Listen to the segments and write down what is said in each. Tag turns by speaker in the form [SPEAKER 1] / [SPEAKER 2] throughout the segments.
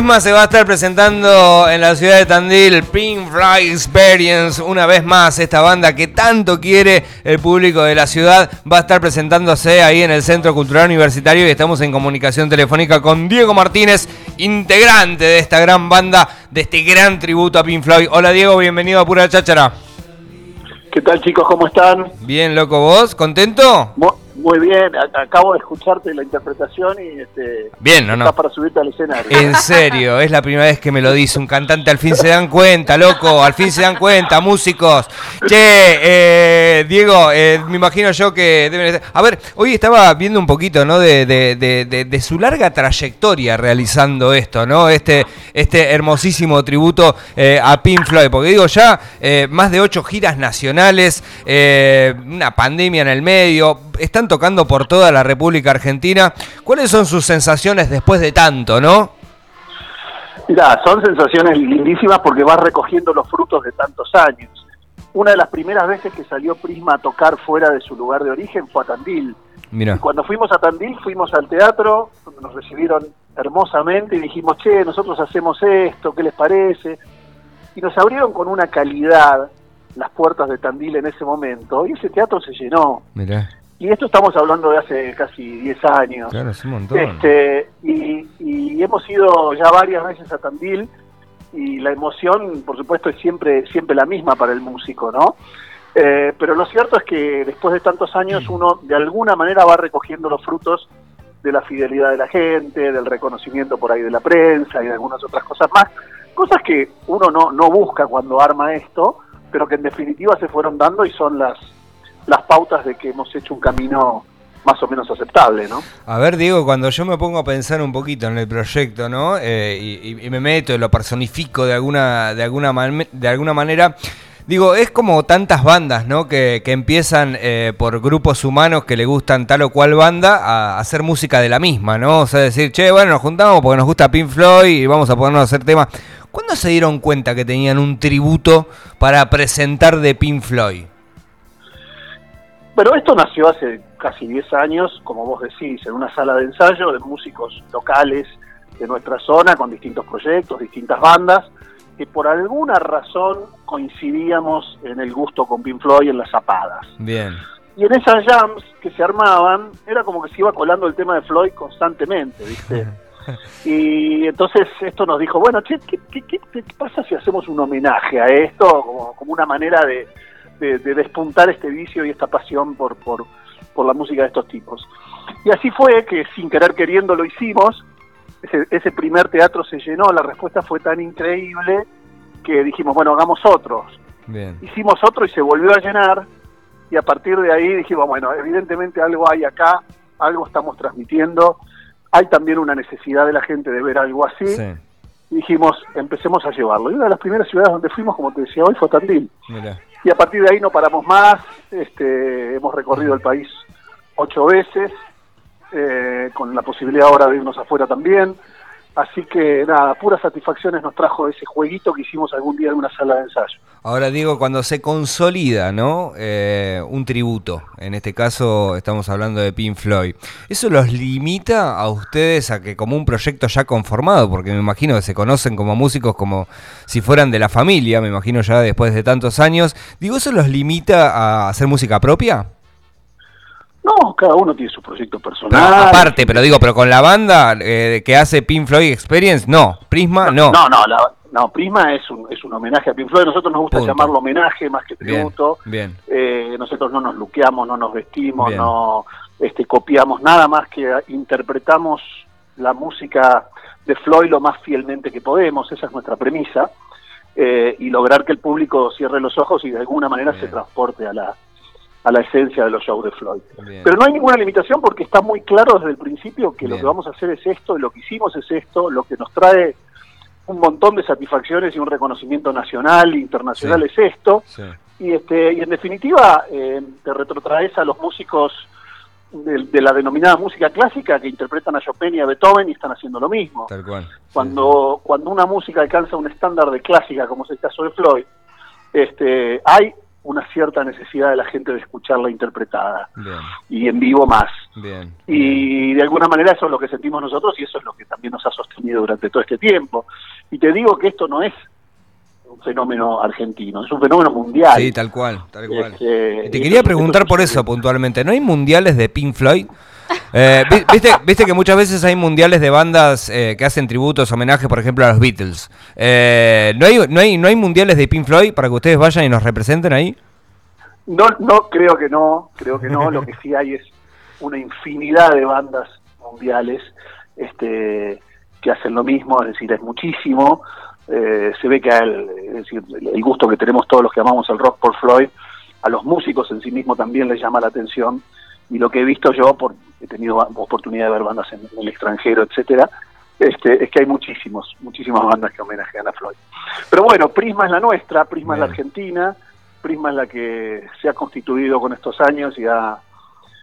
[SPEAKER 1] Prisma se va a estar presentando en la ciudad de Tandil, Pink Fly Experience, una vez más esta banda que tanto quiere el público de la ciudad, va a estar presentándose ahí en el Centro Cultural Universitario y estamos en comunicación telefónica con Diego Martínez, integrante de esta gran banda, de este gran tributo a Pink Floyd. Hola Diego, bienvenido a Pura Cháchara.
[SPEAKER 2] ¿Qué tal chicos? ¿Cómo están?
[SPEAKER 1] Bien, loco, ¿vos? ¿Contento?
[SPEAKER 2] Muy bien, acabo de escucharte la interpretación y este,
[SPEAKER 1] Bien, no, no.
[SPEAKER 2] estás para subirte al escenario.
[SPEAKER 1] En serio, es la primera vez que me lo dice un cantante. Al fin se dan cuenta, loco. Al fin se dan cuenta, músicos. Che, eh, Diego, eh, me imagino yo que deben estar- A ver, hoy estaba viendo un poquito, ¿no? De, de- de- de- de su larga trayectoria realizando esto, ¿no? Este, este hermosísimo tributo eh, a Pink Floyd. Porque digo, ya eh, más de ocho giras nacionales, eh, una pandemia en el medio. Están tocando por toda la República Argentina. ¿Cuáles son sus sensaciones después de tanto, no?
[SPEAKER 2] Mirá, son sensaciones lindísimas porque vas recogiendo los frutos de tantos años. Una de las primeras veces que salió Prisma a tocar fuera de su lugar de origen fue a Tandil.
[SPEAKER 1] Mira.
[SPEAKER 2] Y cuando fuimos a Tandil fuimos al teatro, donde nos recibieron hermosamente y dijimos, che, nosotros hacemos esto, ¿qué les parece? Y nos abrieron con una calidad las puertas de Tandil en ese momento y ese teatro se llenó.
[SPEAKER 1] Mirá,
[SPEAKER 2] Y esto estamos hablando de hace casi 10 años.
[SPEAKER 1] claro, es un montón.
[SPEAKER 2] Este, y, y hemos ido ya varias veces a Tandil y la emoción, por supuesto, es siempre, siempre la misma para el músico, ¿no? Eh, pero lo cierto es que después de tantos años uno de alguna manera va recogiendo los frutos de la fidelidad de la gente, del reconocimiento por ahí de la prensa y de algunas otras cosas más, cosas que uno no, no busca cuando arma esto, pero que en definitiva se fueron dando y son las, las pautas de que hemos hecho un camino más o menos aceptable, ¿no?
[SPEAKER 1] A ver, Diego, cuando yo me pongo a pensar un poquito en el proyecto, ¿no? Eh, y, me meto y lo personifico de alguna, de alguna, de alguna manera. Digo, es como tantas bandas, ¿no? Que, que empiezan eh, por grupos humanos que le gustan tal o cual banda a hacer música de la misma, ¿no? O sea, decir, che, bueno, nos juntamos porque nos gusta Pink Floyd y vamos a ponernos a hacer temas. ¿Cuándo se dieron cuenta que tenían un tributo para presentar de Pink Floyd?
[SPEAKER 2] Pero esto nació hace casi 10 años, como vos decís, en una sala de ensayo de músicos locales de nuestra zona con distintos proyectos, distintas bandas, que por alguna razón coincidíamos en el gusto con Pink Floyd en las zapadas.
[SPEAKER 1] Bien.
[SPEAKER 2] Y en esas jams que se armaban, era como que se iba colando el tema de Floyd constantemente, ¿viste? Y entonces esto nos dijo, bueno, che, ¿qué, qué, qué- qué pasa si hacemos un homenaje a esto como, como una manera de, de- de despuntar este vicio y esta pasión por, por, por la música de estos tipos? Y así fue que sin querer queriendo lo hicimos, ese, ese primer teatro se llenó, la respuesta fue tan increíble que dijimos, bueno, hagamos otros.
[SPEAKER 1] Bien.
[SPEAKER 2] Hicimos otro y se volvió a llenar y a partir de ahí dijimos, bueno, evidentemente algo hay acá, algo estamos transmitiendo, hay también una necesidad de la gente de ver algo así,
[SPEAKER 1] Sí.
[SPEAKER 2] y dijimos, empecemos a llevarlo. Y una de las primeras ciudades donde fuimos, como te decía hoy, fue Tandil.
[SPEAKER 1] Mira.
[SPEAKER 2] Y a partir de ahí no paramos más, este, hemos recorrido el país ocho veces, eh, con la posibilidad ahora de irnos afuera también. Así que nada, puras satisfacciones nos trajo ese jueguito que hicimos algún día en una sala de ensayo.
[SPEAKER 1] Ahora digo, cuando se consolida, ¿no? Eh, un tributo, en este caso estamos hablando de Pink Floyd, ¿eso los limita a ustedes a que como un proyecto ya conformado, porque me imagino que se conocen como músicos como si fueran de la familia, me imagino ya después de tantos años, digo, ¿eso los limita a hacer música propia?
[SPEAKER 2] No, cada uno tiene su proyecto
[SPEAKER 1] No,
[SPEAKER 2] personal.
[SPEAKER 1] aparte, pero digo, pero con la banda eh, que hace Pink Floyd Experience, no, Prisma, no.
[SPEAKER 2] No, no, la- no, Prisma es un, es un homenaje a Pink Floyd. Nosotros nos gusta
[SPEAKER 1] Punto.
[SPEAKER 2] llamarlo homenaje más que
[SPEAKER 1] Bien,
[SPEAKER 2] tributo.
[SPEAKER 1] bien.
[SPEAKER 2] Eh, nosotros no nos luqueamos, no nos vestimos,
[SPEAKER 1] Bien.
[SPEAKER 2] no este, copiamos nada más que interpretamos la música de Floyd lo más fielmente que podemos. Esa es nuestra premisa. Eh, y lograr que el público cierre los ojos y de alguna manera
[SPEAKER 1] Bien.
[SPEAKER 2] se transporte a la, a la esencia de los shows de Floyd.
[SPEAKER 1] Bien.
[SPEAKER 2] Pero no hay ninguna limitación porque está muy claro desde el principio que lo que vamos a hacer es esto, lo que hicimos es esto, lo que nos trae un montón de satisfacciones y un reconocimiento nacional e internacional
[SPEAKER 1] Sí.
[SPEAKER 2] es esto,
[SPEAKER 1] Sí.
[SPEAKER 2] Y, este, y en definitiva, eh, te retrotraes a los músicos de, de la denominada música clásica que interpretan a Chopin y a Beethoven y están haciendo lo mismo.
[SPEAKER 1] Tal cual.
[SPEAKER 2] Cuando, cuando una música alcanza un estándar de clásica, como es el caso de Floyd, este, hay una cierta necesidad de la gente de escucharla interpretada
[SPEAKER 1] Bien,
[SPEAKER 2] y en vivo más.
[SPEAKER 1] bien.
[SPEAKER 2] Y de alguna manera eso es lo que sentimos nosotros y eso es lo que también nos ha sostenido durante todo este tiempo. Y te digo que esto no es un fenómeno argentino, es un fenómeno mundial.
[SPEAKER 1] Sí, tal cual, tal cual.
[SPEAKER 2] Este,
[SPEAKER 1] Y te
[SPEAKER 2] y
[SPEAKER 1] quería preguntar por eso puntualmente. ¿No hay mundiales de Pink Floyd? Eh, vi- viste, que muchas veces hay mundiales de bandas eh, que hacen tributos, homenajes, por ejemplo, a los Beatles. Eh, ¿no, hay, no, hay, ¿No hay mundiales de Pink Floyd para que ustedes vayan y nos representen ahí?
[SPEAKER 2] No, no, creo que no, creo que no. Lo que sí hay es una infinidad de bandas mundiales este, que hacen lo mismo, es decir, es muchísimo. Eh, se ve que el, el gusto que tenemos todos los que amamos el rock por Floyd, a los músicos en sí mismo también les llama la atención. Y lo que he visto yo, por, he tenido oportunidad de ver bandas en, el extranjero, etcétera, este, es que hay muchísimos, muchísimas bandas que homenajean a Floyd. Pero bueno, Prisma es la nuestra, Prisma es la. Argentina, Prisma es la que se ha constituido con estos años y, ha,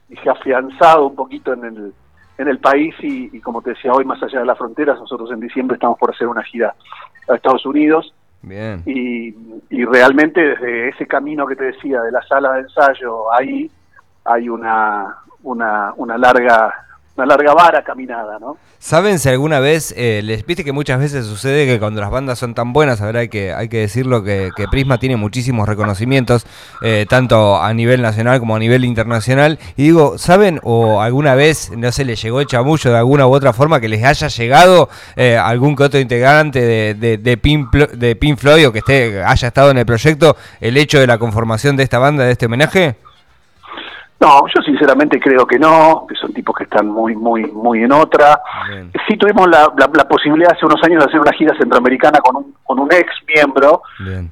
[SPEAKER 2] y se ha afianzado un poquito en el, en el país y, y como te decía hoy, más allá de las fronteras, nosotros en diciembre estamos por hacer una gira a Estados Unidos
[SPEAKER 1] Bien.
[SPEAKER 2] y, y realmente desde ese camino que te decía de la sala de ensayo ahí hay una, una, una larga una larga vara caminada, ¿no?
[SPEAKER 1] ¿Saben si alguna vez, eh, les viste que muchas veces sucede que cuando las bandas son tan buenas, a hay que, hay que decirlo, que, Prisma tiene muchísimos reconocimientos, eh, tanto a nivel nacional como a nivel internacional, y digo, ¿saben o alguna vez, no sé, les llegó el chamullo de alguna u otra forma que les haya llegado eh, algún que otro integrante de, de, de, de Pink Floyd o que esté, haya estado en el proyecto, el hecho de la conformación de esta banda, de este homenaje?
[SPEAKER 2] No, yo sinceramente creo que no, que son tipos que están muy, muy, muy en otra.
[SPEAKER 1] Bien.
[SPEAKER 2] Sí tuvimos la, la- la posibilidad hace unos años de hacer una gira centroamericana con un, con un ex miembro,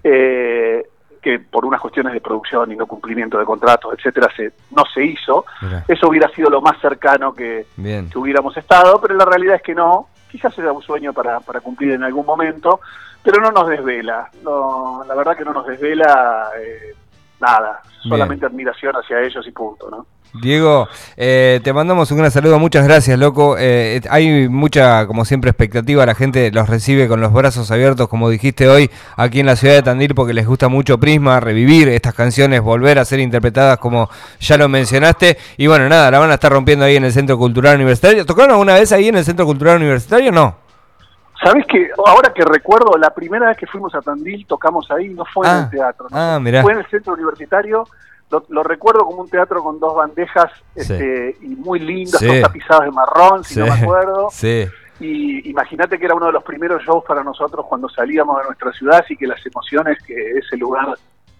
[SPEAKER 2] eh, que por unas cuestiones de producción y no cumplimiento de contratos, etcétera, se, no se hizo. Eso hubiera sido lo más cercano que,
[SPEAKER 1] Bien.
[SPEAKER 2] que hubiéramos estado, pero la realidad es que no. Quizás era un sueño para, para cumplir en algún momento, pero no nos desvela. No, la verdad que no nos desvela eh, nada,
[SPEAKER 1] Bien.
[SPEAKER 2] solamente admiración hacia ellos y punto, ¿no?
[SPEAKER 1] Diego, eh, te mandamos un gran saludo, muchas gracias, loco. Eh, hay mucha, como siempre, expectativa, la gente los recibe con los brazos abiertos, como dijiste hoy, aquí en la ciudad de Tandil, porque les gusta mucho Prisma, revivir estas canciones, volver a ser interpretadas como ya lo mencionaste. Y bueno, nada, la van a estar rompiendo ahí en el Centro Cultural Universitario. ¿Tocaron alguna vez ahí en el Centro Cultural Universitario? No.
[SPEAKER 2] ¿Sabes que Ahora que recuerdo, la primera vez que fuimos a Tandil tocamos ahí, no fue en
[SPEAKER 1] Ah,
[SPEAKER 2] el teatro, ¿no?
[SPEAKER 1] ah, mirá.
[SPEAKER 2] fue en el centro universitario. Lo, lo recuerdo como un teatro con dos bandejas este, y muy lindas,
[SPEAKER 1] Sí.
[SPEAKER 2] tapizadas de marrón, si no me acuerdo.
[SPEAKER 1] Sí.
[SPEAKER 2] Y imagínate que era uno de los primeros shows para nosotros cuando salíamos de nuestra ciudad, así que las emociones que ese lugar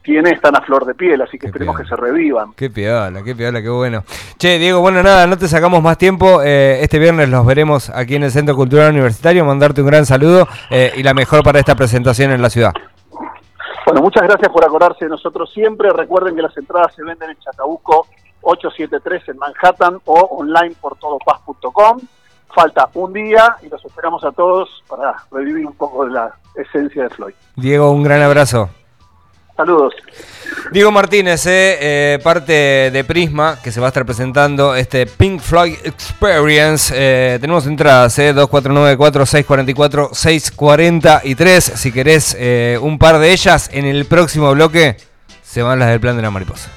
[SPEAKER 2] tiene están a flor de piel, así que
[SPEAKER 1] Qué
[SPEAKER 2] esperemos
[SPEAKER 1] piola.
[SPEAKER 2] que se revivan.
[SPEAKER 1] Qué piola, qué piola, qué bueno. Che, Diego, bueno, nada, no te sacamos más tiempo. Eh, este viernes los veremos aquí en el Centro Cultural Universitario. Mandarte un gran saludo eh, y la mejor para esta presentación en la ciudad.
[SPEAKER 2] Bueno, muchas gracias por acordarse de nosotros siempre. Recuerden que las entradas se venden en Chacabuco 873 en Manhattan o online por todopaz.com. Falta un día y los esperamos a todos para revivir un poco de la esencia de Floyd.
[SPEAKER 1] Diego, un gran abrazo.
[SPEAKER 2] Saludos.
[SPEAKER 1] Diego Martínez, eh, eh, parte de Prisma, que se va a estar presentando este Pink Floyd Experience. Eh, tenemos entradas, eh, 2494-644-643. Si querés eh, un par de ellas, en el próximo bloque se van las del plan de la mariposa.